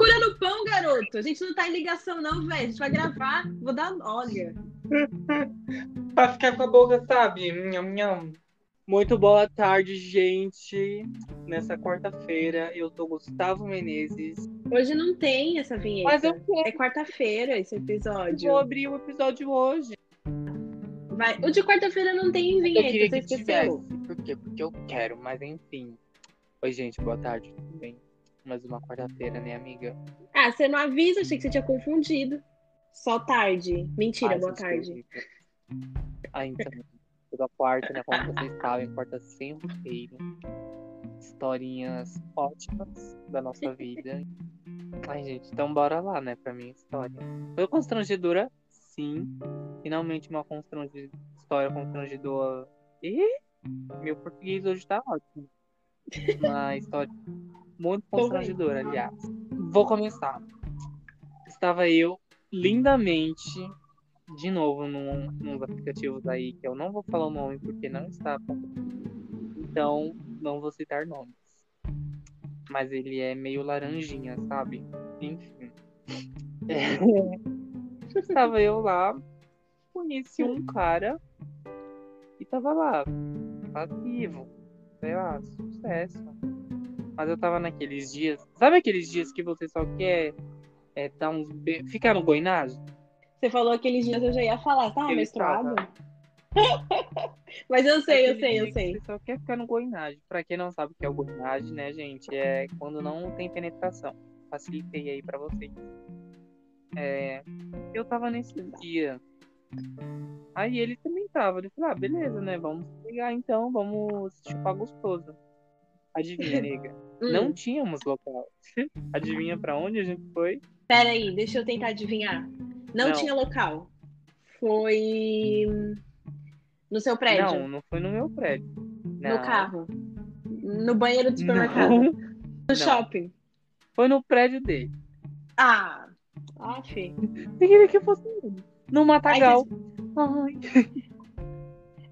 Procura no pão, garoto. A gente não tá em ligação, não, velho. A gente vai gravar. Vou dar. Olha. pra ficar com a boca, sabe? Nham, nham. Muito boa tarde, gente. Nessa quarta-feira, eu sou Gustavo Menezes. Hoje não tem essa vinheta. Mas eu quero. É quarta-feira esse episódio. Vou abrir o episódio hoje. Vai. O de quarta-feira não tem vinheta, eu queria você que esqueceu. tivesse. Por quê? Porque eu quero, mas enfim. Oi, gente, boa tarde, tudo bem? Mais uma quarta-feira, né, amiga? Ah, você não avisa, achei que você tinha confundido. Só tarde. Mentira, Ai, boa tarde. Ah, então. Toda quarta, né? Como vocês sabem, quarta sem roteiro. Historinhas ótimas da nossa vida. Ai, gente, então bora lá, né, pra minha história. Foi constrangedora, sim. Finalmente uma constrange... história constrangedora. Ih, meu português hoje tá ótimo. Uma história muito constrangedora, aliás. Vou começar. Estava eu lindamente, de novo, num, nos aplicativos aí, que eu não vou falar o nome porque não está. Então, não vou citar nomes. Mas ele é meio laranjinha, sabe? Enfim. É. Estava eu lá, conheci um cara e tava lá, ativo, sei lá, sucesso. Mas eu tava naqueles dias. Sabe aqueles dias que você só quer é, dar uns. Be... ficar no goinagem? Você falou aqueles dias eu já ia falar, tá menstruado? estava. Mas eu sei, eu sei, eu sei. Você só quer ficar no goinagem. Pra quem não sabe o que é o goinagem, né, gente? É quando não tem penetração. Facilitei aí pra vocês. É, eu tava nesse dia. Aí ele também tava. Ele falou, ah, beleza, né? Vamos pegar então, vamos chupar gostoso. Adivinha, nega? Hum, Não tínhamos local. Adivinha pra onde a gente foi? Pera aí, deixa eu tentar adivinhar. Não, Não. tinha local. Foi no seu prédio, Não, não foi no meu prédio. no Não. carro, no banheiro do supermercado, Não. no shopping. Foi no prédio dele. Ah. Eu queria que fosse. No Matagal. Ai.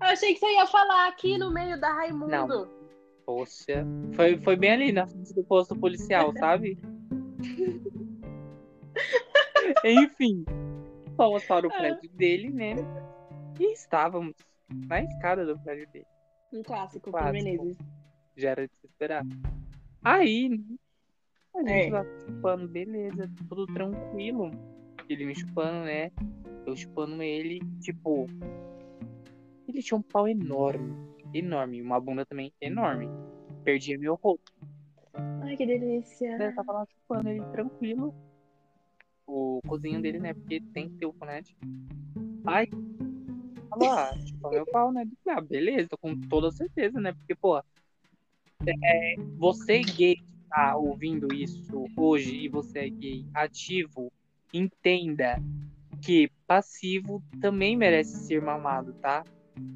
Eu achei que você ia falar aqui no meio da Raimundo. Não. Poxa. Foi, foi bem ali na frente do posto policial, sabe? Enfim. Fomos para o prédio dele, né? E estávamos na escada do prédio dele. Um clássico, Clássico. Menezes. Já era de se esperar. Aí, né, a gente É. lá chupando, beleza, tudo tranquilo. Ele me chupando, né? Eu chupando ele, tipo. Ele tinha um pau enorme. Enorme. Uma bunda também enorme. Perdia meu rosto. Ai, que delícia. Eu tava lá chupando ele tranquilo. O cozinho dele, né? Porque tem que ter o conete. Aí, falou, ah, chupa meu pau, né? Ah, beleza, tô com toda certeza, né? Porque, pô, é, você gay que tá ouvindo isso hoje e você é gay ativo, entenda que passivo também merece ser mamado, tá?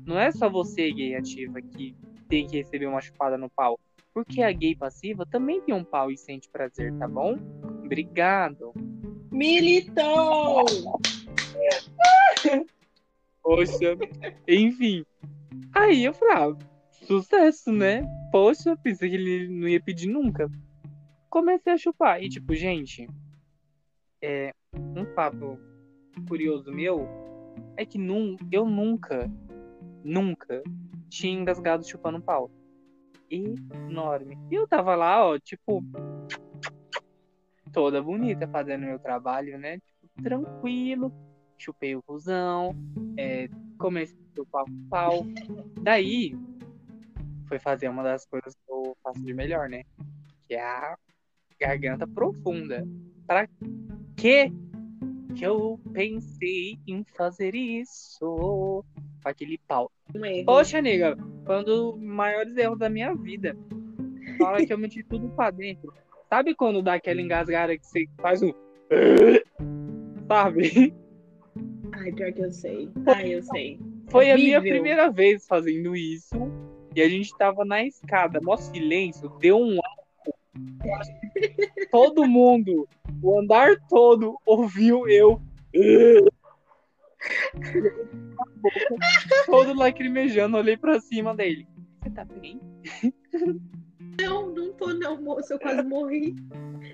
Não é só você gay ativa que tem que receber uma chupada no pau. Porque a gay passiva também tem um pau e sente prazer, tá bom? Obrigado. Militou! Poxa, enfim. Aí eu falei, ah, sucesso, né? Poxa, pensei que ele não ia pedir nunca. Comecei a chupar. E tipo, gente, é, um fato curioso meu é que num, eu nunca, nunca tinha engasgado chupando pau. Enorme. E eu tava lá, ó, tipo, toda bonita fazendo meu trabalho, né? Tipo, tranquilo. Chupei o cuzão, é, comecei a chupar o pau. Daí, foi fazer uma das coisas que eu faço de melhor, né? Que é a garganta profunda. Pra que que eu pensei em fazer isso? Com aquele pau. Um erro. Poxa, nega, foi um dos maiores erros da minha vida. Fala que eu meti tudo pra dentro. Sabe quando dá aquela engasgada que você faz um. Sabe? Ai, pior que eu sei. Ai, eu sei. Foi a minha primeira vez fazendo isso. E a gente tava na escada, mó silêncio, deu um álcool. Todo mundo, o andar todo, ouviu eu. todo lacrimejando, olhei pra cima dele. Você tá bem? Não, não tô não, moço, eu quase morri.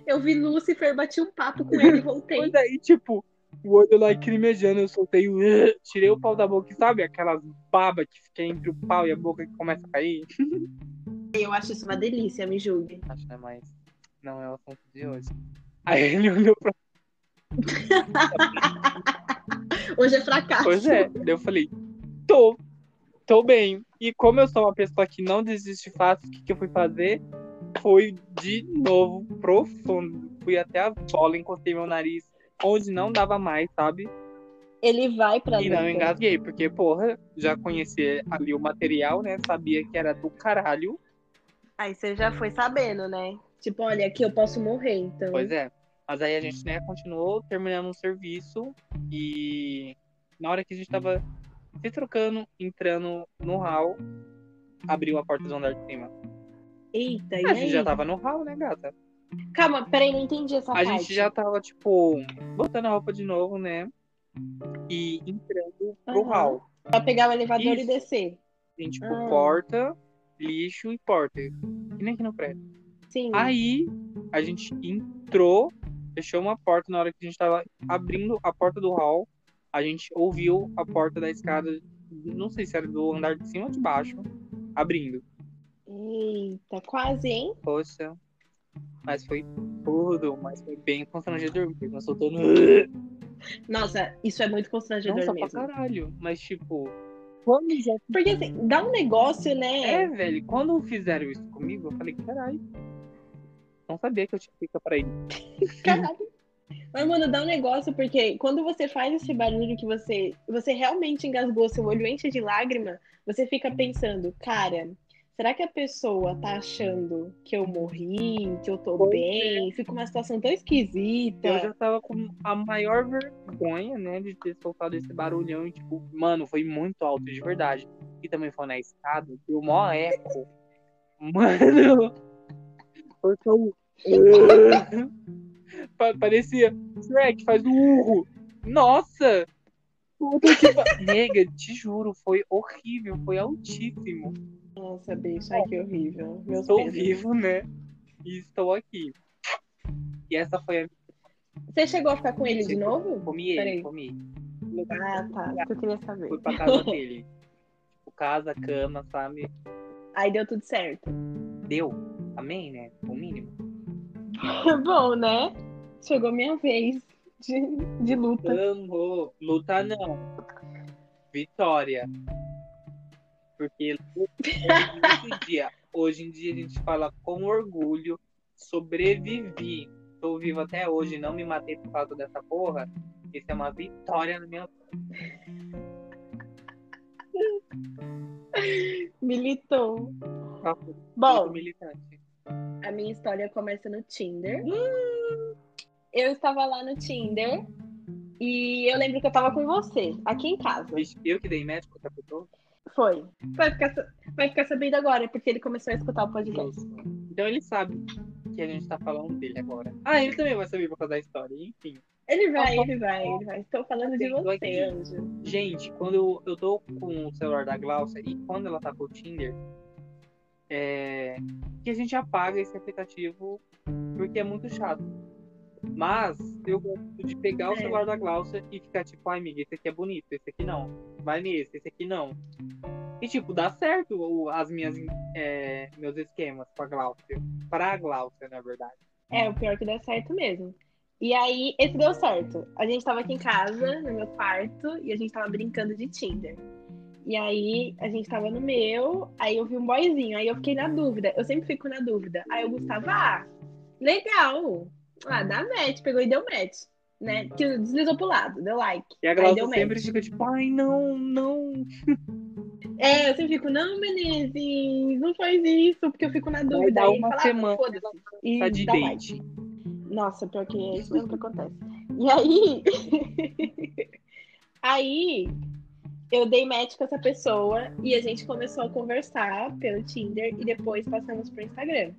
Eu vi Lúcifer, bati um papo com ele e voltei. Pois aí, tipo, o olho lá crimejando, eu soltei o. Tirei o pau da boca, sabe? Aquelas babas que fica entre o pau e a boca que começa a cair. Eu acho isso uma delícia, me julgue. Acho, né? Mas não é o assunto de hoje. Aí ele olhou pra. Hoje é fracasso. Pois é. Daí eu falei, tô. Tô bem. E como eu sou uma pessoa que não desiste fácil, o que, que eu fui fazer? Foi de novo profundo. Fui até a bola, encostei meu nariz onde não dava mais, sabe? Ele vai pra E não dentro. engasguei, porque, porra, já conhecia ali o material, né? Sabia que era do caralho. Aí você já foi sabendo, né? Tipo, olha, aqui eu posso morrer, então. Pois é. Mas aí a gente, né, continuou terminando o serviço e na hora que a gente tava se trocando, entrando no hall, abriu a porta do andar de cima. Eita, e A gente aí? já tava no hall, né, gata? Calma, peraí, não entendi essa A parte. gente já tava, tipo, botando a roupa de novo, né? E entrando pro Aham. hall. Pra pegar o elevador e Isso. descer. Tem, tipo, Ah. porta, lixo e porta. E nem aqui no prédio. Sim. Aí a gente entrou, fechou uma porta na hora que a gente tava abrindo a porta do hall. A gente ouviu a porta da escada, não sei se era do andar de cima ou de baixo, abrindo. Eita, quase, hein? Poxa. Mas foi tudo, mas foi bem constrangedor, porque nós soltando. Nossa, isso é muito constrangedor Nossa, pra mesmo. caralho. Mas tipo. Quando já. Porque assim, dá um negócio, É, né? velho, quando fizeram isso comigo, eu falei, caralho. Não sabia que eu tinha pica pra ir. Caralho. Mas, mano, dá um negócio, porque quando você faz esse barulho que você, você realmente engasgou, seu olho enche de lágrima, você fica pensando, cara, será que a pessoa tá achando que eu morri, que eu tô Pois bem? Fica uma situação tão esquisita. Eu já tava com a maior vergonha, né, de ter soltado esse barulhão e, tipo, mano, foi muito alto, de verdade. E também foi na escada, deu mó eco. Mano, foi tão... Pa- Parecia, Shrek, faz o urro. Nossa! Puta que pa- Nega, te juro, foi horrível, foi altíssimo. Nossa, bicho, ai que horrível. Meu Estou vivo, né? E estou aqui. E essa foi a Você chegou a ficar com ele de novo? Comi ele, Peraí. comi. Ah, tá. Eu queria saber. Fui pra casa dele. Tipo, casa, cama, sabe? Aí deu tudo certo. Deu. Amém, né? O mínimo. Bom, né? Chegou minha vez de, de luta. Amo. Luta não. Vitória. Porque nesse dia, hoje em dia a gente fala com orgulho, sobrevivi. Tô vivo até hoje, não me matei por causa dessa porra. Isso é uma vitória na minha Militou. vida. Bom, militante. A minha história começa no Tinder. Eu estava lá no Tinder e eu lembro que eu tava com você, aqui em casa. Eu que dei médico pessoa? Foi. Vai ficar, vai ficar sabendo agora, porque ele começou a escutar o podcast. Então ele sabe que a gente tá falando dele agora. Ah, ele também vai saber por causa da história. Enfim. Ele vai, ele vai, ele vai. Estou falando de você. Anjo. Gente, quando eu, eu tô com o celular da Glaucia e quando ela tá com o Tinder, é que a gente apaga esse aplicativo porque é muito chato. Mas eu gosto de pegar o É. celular da Glaucia e ficar tipo, ai amiga, esse aqui é bonito, esse aqui não. Vai nesse, esse aqui não. E tipo, dá certo o- as minhas é, meus esquemas com a Glaucia. Pra Glaucia, na verdade. É, o pior que deu certo mesmo. E aí, esse deu certo. A gente tava aqui em casa, no meu quarto, e a gente tava brincando de Tinder. E aí, a gente tava no meu, aí eu vi um boyzinho, aí eu fiquei na dúvida. Eu sempre fico na dúvida. Aí o Gustavo, ah, legal. Ah, dá match, pegou e deu match. Né? Que deslizou pro lado, deu like. E a Glaucia sempre match. fica tipo, ai não, não. É, eu sempre fico, não, Menezes, não faz isso, porque eu fico na dúvida. Aí uma fala, ah, semana. E Tá de dá like. Nossa, pior que é isso mesmo que acontece. E aí. aí eu dei match com essa pessoa e a gente começou a conversar pelo Tinder e depois passamos pro Instagram.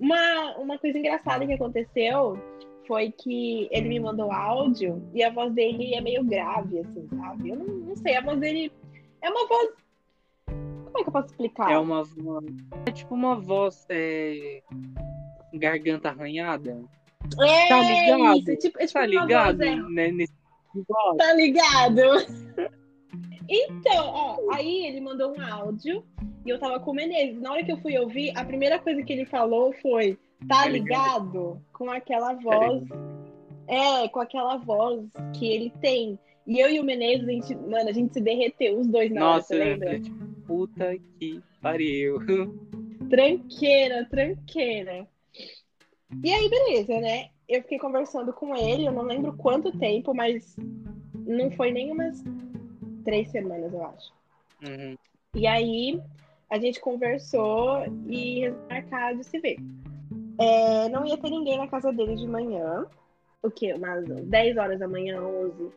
Uma, uma coisa engraçada que aconteceu foi que ele me mandou áudio e a voz dele é meio grave, assim, sabe? Eu não, não sei, a voz dele é uma voz. Como é que eu posso explicar? É uma, é tipo uma voz é, garganta arranhada. É Tá ligado? Isso, tipo, é tipo Tá ligado? voz, é, Né, nesse? Tá ligado? Então, ó, aí ele mandou um áudio e eu tava com o Menezes. Na hora que eu fui ouvir, a primeira coisa que ele falou foi: tá ligado? Com aquela voz. É, com aquela voz que ele tem. E eu e o Menezes, a gente, mano, a gente se derreteu, os dois na hora, Nossa, você lembra? tipo, puta que pariu. Tranqueira, tranqueira. E aí, beleza, né? Eu fiquei conversando com ele, eu não lembro quanto tempo, mas não foi nem umas três semanas, eu acho. Uhum. E aí a gente conversou e marcar de se ver. É, não ia ter ninguém na casa dele de manhã. O quê? Umas 10 horas da manhã, 11.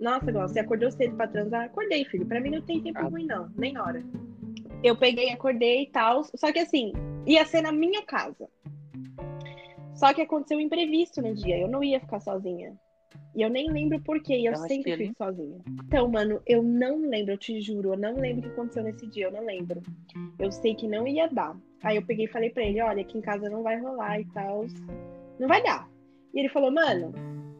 Nossa, igual, você acordou cedo pra transar? Acordei, filho. Pra mim não tem tempo Ah. ruim, não. Nem hora. Eu peguei, acordei e tal. Só que assim, ia ser na minha casa. Só que aconteceu um imprevisto no dia. Eu não ia ficar sozinha. E eu nem lembro por quê. E eu, sempre fico sozinha. Então, mano, eu não lembro, eu te juro. Eu não lembro o que aconteceu nesse dia. Eu não lembro. Eu sei que não ia dar. Aí eu peguei e falei pra ele: olha, aqui em casa não vai rolar e tal. Não vai dar. E ele falou: mano,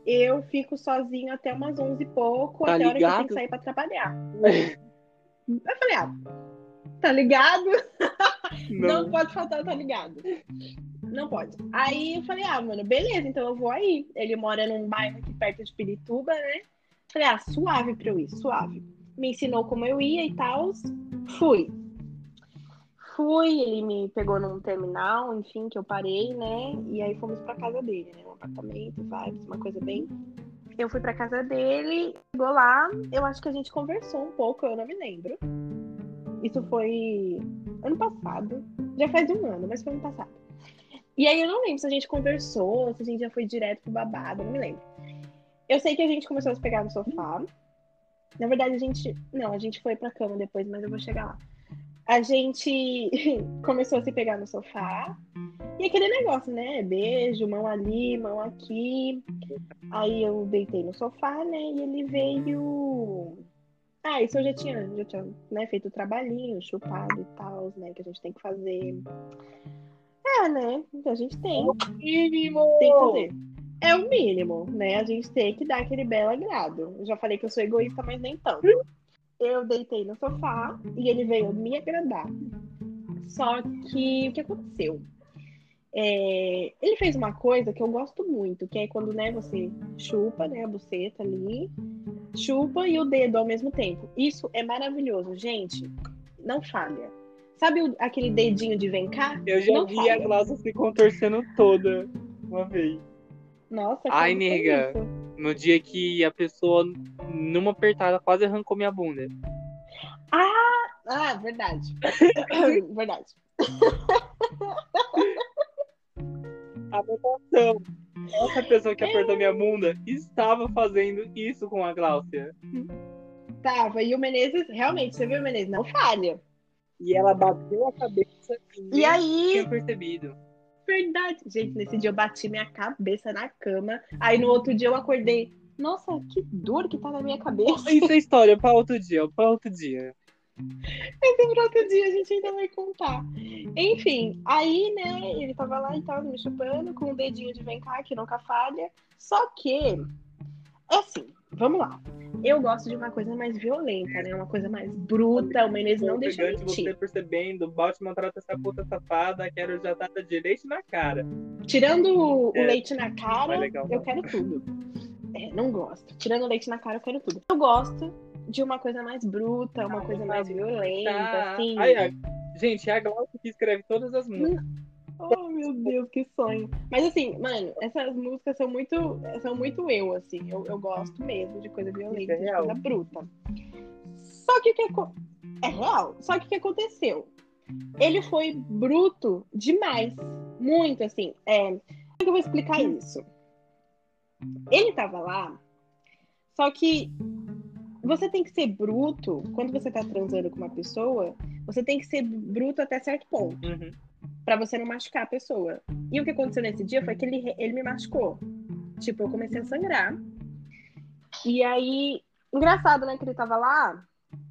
eu fico sozinho até umas 11 e pouco, Tá até a hora que eu tenho que sair pra trabalhar. Eu falei: ah, tá ligado? Não. pode faltar, tá ligado? Não pode. Aí eu falei, ah, mano, beleza, então eu vou aí. Ele mora num bairro aqui perto de Pirituba, né? Falei, ah, suave pra eu ir, suave. Me ensinou como eu ia e tal. Fui. Fui, ele me pegou num terminal, enfim, que eu parei, né? E aí fomos pra casa dele, né? Um apartamento, vibes, uma coisa bem. Eu fui pra casa dele, chegou lá, eu acho que a gente conversou um pouco, eu não me lembro. Isso foi ano passado. Já faz um ano, mas foi ano passado. E aí eu não lembro se a gente conversou, se a gente já foi direto pro babado, não me lembro. Eu sei que a gente começou a se pegar no sofá. Na verdade, a gente. Não, a gente foi pra cama depois, mas eu vou chegar lá. A gente começou a se pegar no sofá. E aquele negócio, né? Beijo, mão ali, mão aqui. Aí eu deitei no sofá, né? E ele veio. Ah, isso eu já tinha, já tinha né, feito o trabalhinho, chupado e tal, né? Que a gente tem que fazer. É, né? A gente tem, Mínimo! tem que fazer. É o mínimo, né? A gente tem que dar aquele belo agrado. Eu já falei que eu sou egoísta, mas nem tanto. Eu deitei no sofá e ele veio me agradar. Só que o que aconteceu? É, ele fez uma coisa que eu gosto muito, que é quando né, você chupa né, a buceta ali, chupa e o dedo ao mesmo tempo. Isso é maravilhoso, gente. Não falha. Sabe o- aquele dedinho de vem cá? Eu já Não vi falha. a Glaucia se contorcendo toda uma vez. Nossa, Ai, foi nega. No dia que a pessoa, numa apertada, quase arrancou minha bunda. Ah, verdade. verdade. Anotação. Essa pessoa que apertou minha bunda estava fazendo isso com a Gláucia. Tava. E o Menezes, realmente, você viu o Menezes? Não falha. E ela bateu a cabeça e E aí, tinha percebido. verdade. Gente, nesse dia eu bati minha cabeça na cama. Aí no outro dia eu acordei. Nossa, que dor que tá na minha cabeça. Isso é história para outro dia, para outro dia. Esse pro outro dia a gente ainda vai contar. Enfim, aí, né, ele tava lá e tava me chupando com um dedinho de vem cá, que nunca falha. Só que, é assim, vamos lá. Eu gosto de uma coisa mais violenta, né? Uma coisa mais bruta. O Menezes não deixa mentir. você percebendo, Baltimore trata essa puta safada, quero já tata de leite na cara. Tirando o o É, leite na cara, mais legal, eu não. quero tudo. É, não gosto. Tirando o leite na cara, eu quero tudo. Eu gosto de uma coisa mais bruta, uma coisa mais violenta, Tá. assim. Ai, ai. Gente, é a Glaucia que escreve todas as músicas. Oh, meu Deus, que sonho. Mas assim, mano, essas músicas são muito, são muito eu, assim. Eu, eu gosto mesmo de coisa violenta, é de coisa bruta. Só que o que é real. Só que o que aconteceu? Ele foi bruto demais. Muito, assim. É... Como é que eu vou explicar isso? Ele tava lá, só que você tem que ser bruto quando você tá transando com uma pessoa. Você tem que ser bruto até certo ponto Uhum. Pra você não machucar a pessoa. E o que aconteceu nesse dia foi que ele, ele me machucou. Tipo, eu comecei a sangrar. E aí, engraçado, né, que ele tava lá.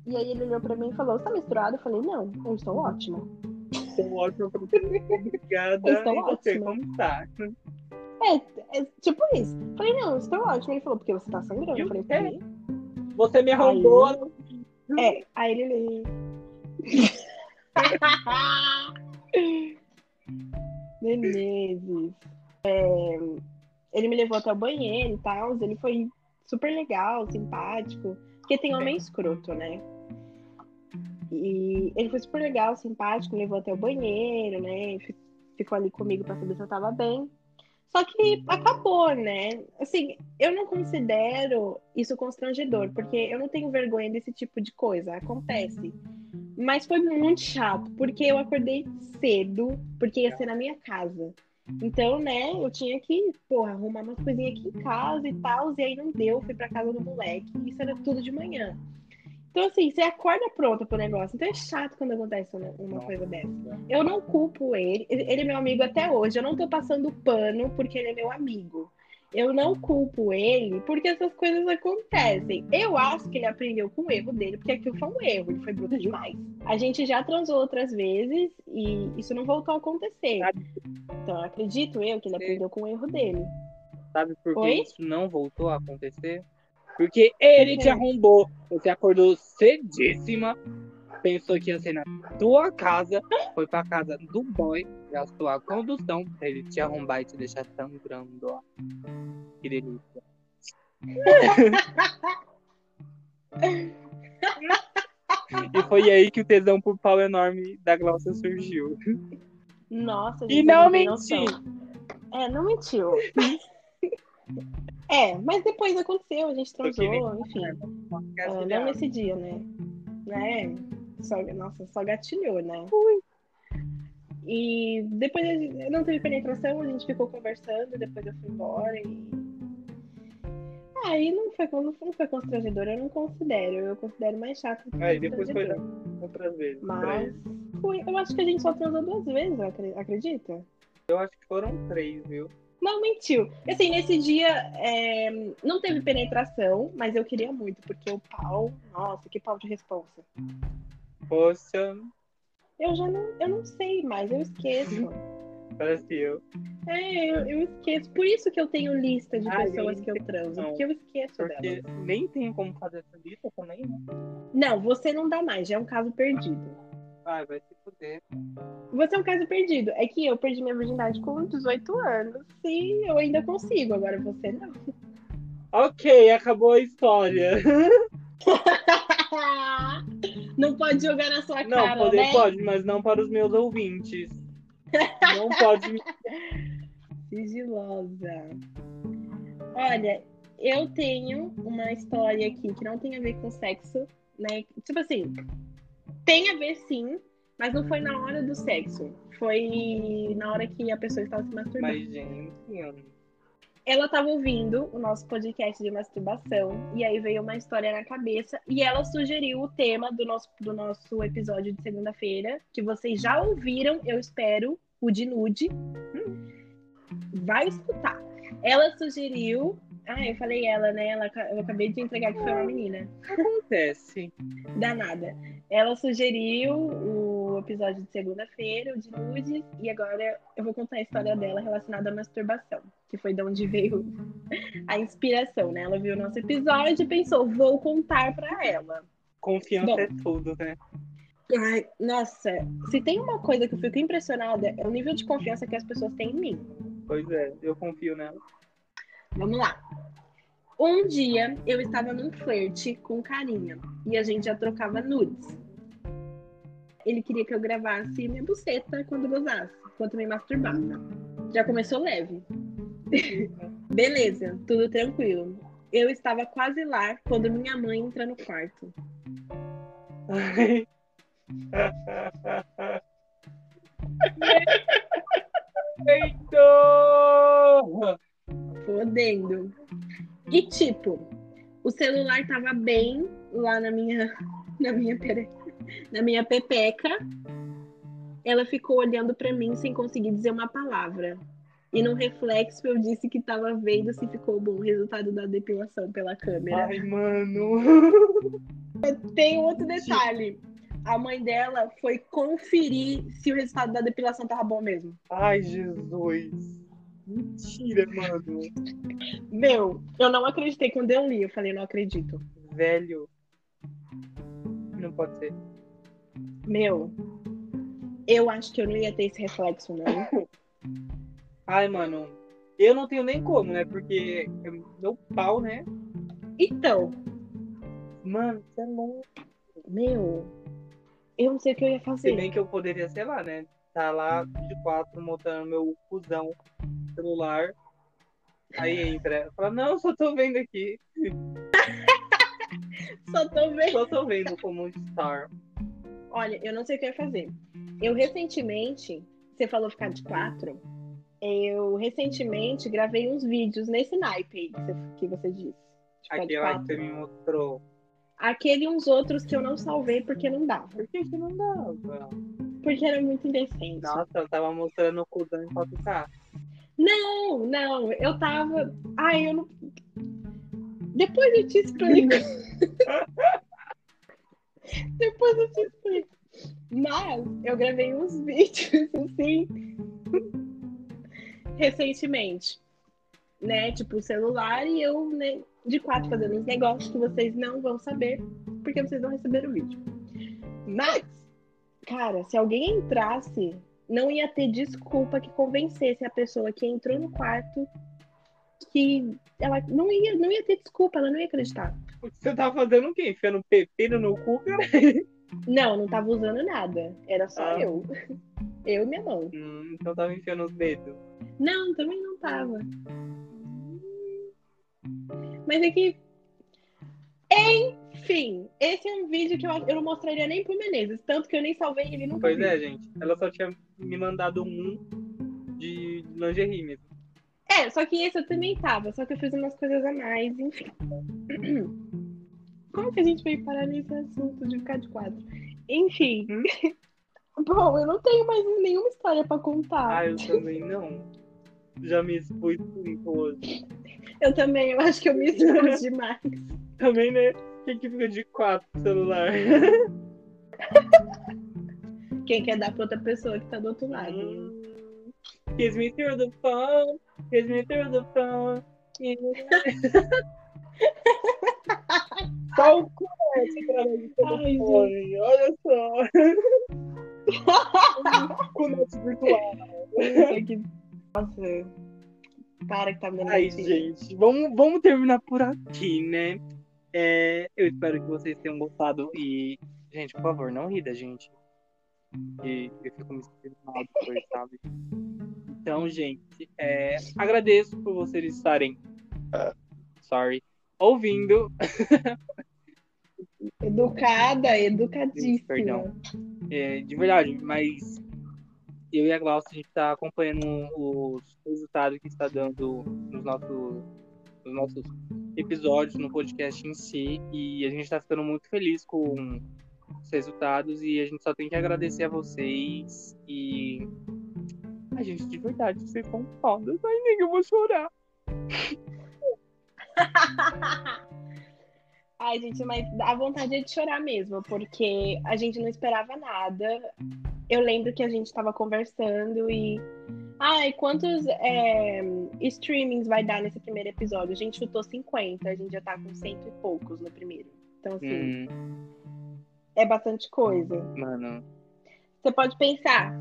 E aí ele olhou pra mim e falou: Você tá misturado? Eu falei: Não, eu estou ótima. Estou ótima você. Obrigada. Eu estou e você, ótima. como tá? É, é tipo isso. Eu falei: Não, eu estou ótima. Ele falou: Porque você tá sangrando? Eu falei. "Por quê?" Você me arrombou. É, aí ele. Menezes. É, ele me levou até o banheiro e tal. Ele foi super legal, simpático. Porque tem homem escroto, né? E ele foi super legal, simpático, me levou até o banheiro, né? Fi- Ficou ali comigo pra saber se eu tava bem. Só que acabou, né? Assim, eu não considero isso constrangedor, porque eu não tenho vergonha desse tipo de coisa. Acontece. Mas foi muito chato, porque eu acordei cedo, porque ia ser na minha casa. Então, né, eu tinha que, porra, arrumar umas coisinhas aqui em casa e tal, e aí não deu, fui pra casa do moleque, e isso era tudo de manhã. Então, assim, você acorda pronta pro negócio. Então é chato quando acontece uma, uma coisa dessa. Eu não culpo ele. Ele ele é meu amigo até hoje. Eu não tô passando pano porque ele é meu amigo. Eu não culpo ele porque essas coisas acontecem. Eu acho que ele aprendeu com o erro dele, porque aquilo foi um erro, ele foi bruto demais. A gente já transou outras vezes e isso não voltou a acontecer. Então, eu acredito eu que ele aprendeu com o erro dele. Sabe por que Oi? isso não voltou a acontecer? Porque ele te quê? arrombou. Você acordou cedíssima, pensou que ia ser na tua casa, foi pra casa do boy, gastou a condução pra ele te arrombar e te deixar sangrando, ó. Que delícia. e foi aí que o tesão por pau enorme da Glaucia surgiu. Nossa, E gente, não eu tem menti. noção. É, não mentiu. é, mas depois aconteceu, a gente transou, enfim. É, não nesse dia, né? né? Só, nossa, só gatilhou, né? E depois gente- não teve penetração, a gente ficou conversando, depois eu fui embora e. Aí não foi, não foi, não foi constrangedor, eu não considero. Eu considero mais chato do que Aí depois foi outras vezes. Mas foi, eu acho que a gente só transou duas vezes, acre- acredita? Eu acho que foram três, viu? Não, mentiu. Assim, nesse dia é, não teve penetração, mas eu queria muito, porque o pau, nossa, que pau de responsa. Poxa, Eu já não, eu não sei mais, eu esqueço. parece eu. É, eu, eu esqueço. Por isso que eu tenho lista de Ah, pessoas que eu transo, não. porque eu esqueço Porque delas. nem tem como fazer essa lista também, né? Não, você não dá mais, já é um caso perdido. Ai, vai se fuder. Você é um caso perdido. É que eu perdi minha virgindade com 18 anos e eu ainda consigo, agora você não. Ok, acabou a história. Não pode jogar na sua Não, cara, poder né? pode, mas não para os meus ouvintes. Não pode. Sigilosa. Olha, eu tenho uma história aqui que não tem a ver com sexo, né? Tipo assim, tem a ver sim, mas não foi na hora do sexo. Foi na hora que a pessoa estava se masturbando. Mas, gente, eu- Ela estava ouvindo o nosso podcast de masturbação e aí veio uma história na cabeça e ela sugeriu o tema do nosso, do nosso episódio de segunda-feira, que vocês já ouviram, eu espero, o de nude. Vai escutar. Ela sugeriu. Ah, eu falei ela, né? Ela, eu acabei de entregar que foi uma menina. acontece. Danada. Ela sugeriu o episódio de segunda-feira, o de nudes, e agora eu vou contar a história dela relacionada à masturbação, que foi de onde veio a inspiração, né? Ela viu o nosso episódio e pensou, vou contar pra ela. Confiança Bom. é tudo, né? Ai, nossa, se tem uma coisa que eu fico impressionada, é o nível de confiança que as pessoas têm em mim. Pois é, eu confio nela. Vamos lá. Um dia eu estava num flerte com carinha e a gente já trocava nudes. Ele queria que eu gravasse minha buceta quando gozasse, enquanto me masturbava. Já começou leve. Beleza, tudo tranquilo. Eu estava quase lá quando minha mãe entra no quarto. Ai. Eita! Fodendo. E tipo, o celular tava bem lá na minha na minha pere- na minha pepeca. Ela ficou olhando pra mim sem conseguir dizer uma palavra. E no reflexo eu disse que tava vendo se ficou bom o resultado da depilação pela câmera. Ai, mano. Tem outro detalhe. A mãe dela foi conferir se o resultado da depilação tava bom mesmo. Ai, Jesus. Mentira, mano. Meu, eu não acreditei quando eu li. Eu falei, não acredito. Velho. Não pode ser. Meu, eu acho que eu não ia ter esse reflexo, não. Ai, mano. Eu não tenho nem como, né? Porque é meu pau, né? Então, Mano, você é louco. meu, eu não sei o que eu ia Se fazer. bem que eu poderia, sei lá, né? Tá lá de quatro montando meu cuzão celular. Aí entra. Fala, não, só tô vendo aqui. Só tô vendo. Só tô vendo como estar. Olha, eu não sei o que eu ia fazer. Eu recentemente, você falou ficar de quatro. Eu recentemente gravei uns vídeos nesse naipe aí que você, disse. Aquele lá que você me mostrou. Aquele e uns outros que eu não salvei porque não dava. Por que que não dava? Porque era muito indecente. Nossa, eu tava mostrando o cuzão em 4K. Não, não, eu tava. Ai, eu não. Depois eu te explico. Depois eu te explico. Mas eu gravei uns vídeos assim recentemente. Né? Tipo, celular e eu, né, de quatro fazendo uns negócios que vocês não vão saber, porque vocês não receberam o vídeo. Mas, cara, se alguém entrasse não ia ter desculpa que convencesse a pessoa que entrou no quarto que ela não ia, não ia ter desculpa, ela não ia acreditar. Você tava fazendo o quê? Enfiando pepino no cu, cara? Não, não tava usando nada. Era só Ah. eu. Eu e minha mão. Hum, então tava enfiando os dedos. Não, também não tava. Mas é que. Enfim, esse é um vídeo que eu, eu não mostraria nem pro Menezes, tanto que eu nem salvei ele nunca Pois viu. é, gente. Ela só tinha me mandado um de lingerie mesmo. É, só que esse eu também tava, só que eu fiz umas coisas a mais, enfim. Como que a gente veio parar nesse assunto de ficar de quadro? Enfim. Hum? Bom, eu não tenho mais nenhuma história pra contar. Ah, eu também não. Já me expus muito hoje. Eu também, eu acho que eu me expus demais. Também, né? Quem que fica de quatro no celular? Quem quer dar pra outra pessoa que tá do outro lado. Hum. Kiss me through the phone. Kiss me the phone. Só o cu é esse telefone. Olha só. Conete virtual. Aqui- Nossa. Para que tá me dando Ai, gatilho. gente, vamos, vamos terminar por aqui, né? É, eu espero que vocês tenham gostado e, gente, por favor, não ri da gente. E eu fico me sentindo mal depois, sabe? Então, gente, é, agradeço por vocês estarem, sorry, ouvindo. Educada, educadíssima. Perdão. É, de verdade, mas eu e a Glaucia, a gente tá acompanhando os resultados que está dando nos nossos, nos nossos episódios, no podcast em si, e a gente tá ficando muito feliz com os resultados, e a gente só tem que agradecer a vocês, e... Ai, gente, de verdade, vocês são fodas. Ai, nega, eu vou chorar. Ai, gente, mas a vontade é de chorar mesmo, porque a gente não esperava nada. Eu lembro que a gente tava conversando e. Ai, quantos é, streamings vai dar nesse primeiro episódio? A gente chutou 50, a gente já tá com cento e poucos no primeiro. Então, assim, Hum, é bastante coisa. mano, Você pode pensar.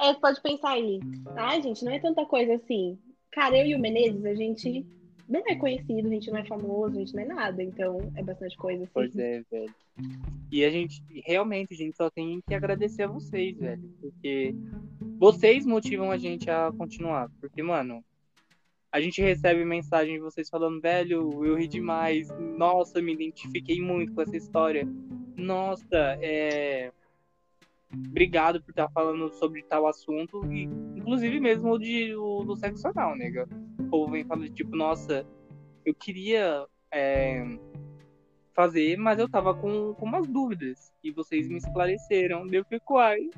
É, você pode pensar aí. Ai, gente, não é tanta coisa assim. Cara, eu e o Menezes, a gente não é conhecido, a gente não é famoso, a gente não é nada. Então, é bastante coisa assim. Pois é, velho. E a gente, realmente, a gente só tem que agradecer a vocês, velho. Porque vocês motivam a gente a continuar. Porque, mano, a gente recebe mensagem de vocês falando, velho, eu ri demais. Nossa, me identifiquei muito com essa história. Nossa, é. Obrigado por estar falando sobre tal assunto. E, inclusive mesmo o, de, o do sexo anal, nega. O povo vem falando, tipo, nossa, eu queria. é, fazer, mas eu tava com, com umas dúvidas. E vocês me esclareceram. Daí Eu fico, ai.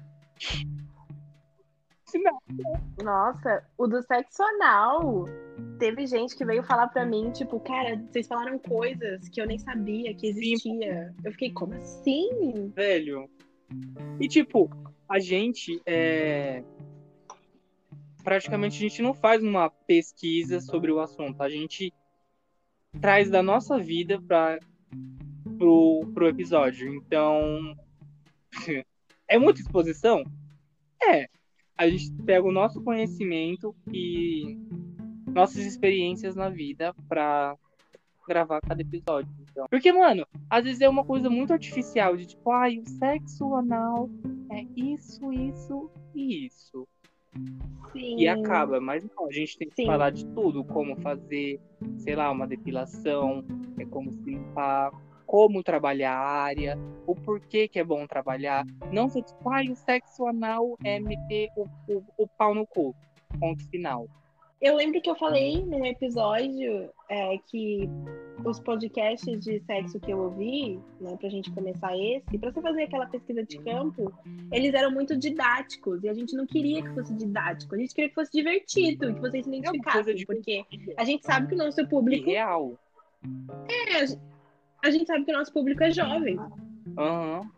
Nossa, o do sexo anal. Teve gente que veio falar pra mim, tipo, cara, vocês falaram coisas que eu nem sabia que existia. Eu fiquei, como assim? Velho. E tipo, a gente é. Praticamente a gente não faz uma pesquisa sobre o assunto. A gente traz da nossa vida para pro, pro episódio. Então. é muita exposição? É. A gente pega o nosso conhecimento e nossas experiências na vida pra gravar cada episódio. Então. Porque, mano, às vezes é uma coisa muito artificial, de tipo, ai, o sexo anal é isso, isso e isso. Sim. E acaba, mas não, a gente tem que Sim. falar de tudo, como fazer, sei lá, uma depilação, é como se limpar, como trabalhar a área, o porquê que é bom trabalhar. Não só tipo, ai, o sexo anal é meter o, o, o pau no cu. Ponto final. Eu lembro que eu falei num episódio é, que os podcasts de sexo que eu ouvi, né, pra gente começar esse, pra você fazer aquela pesquisa de campo, eles eram muito didáticos e a gente não queria que fosse didático, a gente queria que fosse divertido, que vocês se É identificassem, porque a gente sabe que o nosso público real. é, a gente sabe que o nosso público é jovem, Aham.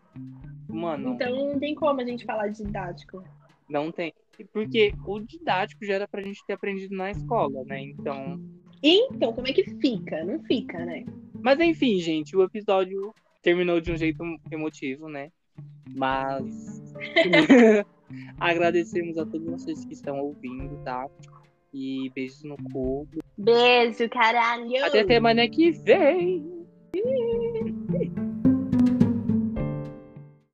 Mano, então não tem como a gente falar de didático. não tem. Porque o didático já era pra gente ter aprendido na escola, né? Então. Então, como é que fica? Não fica, né? Mas enfim, gente, o episódio terminou de um jeito emotivo, né? Mas agradecemos a todos vocês que estão ouvindo, tá? E beijos no cu. Beijo, caralho! Até semana que vem!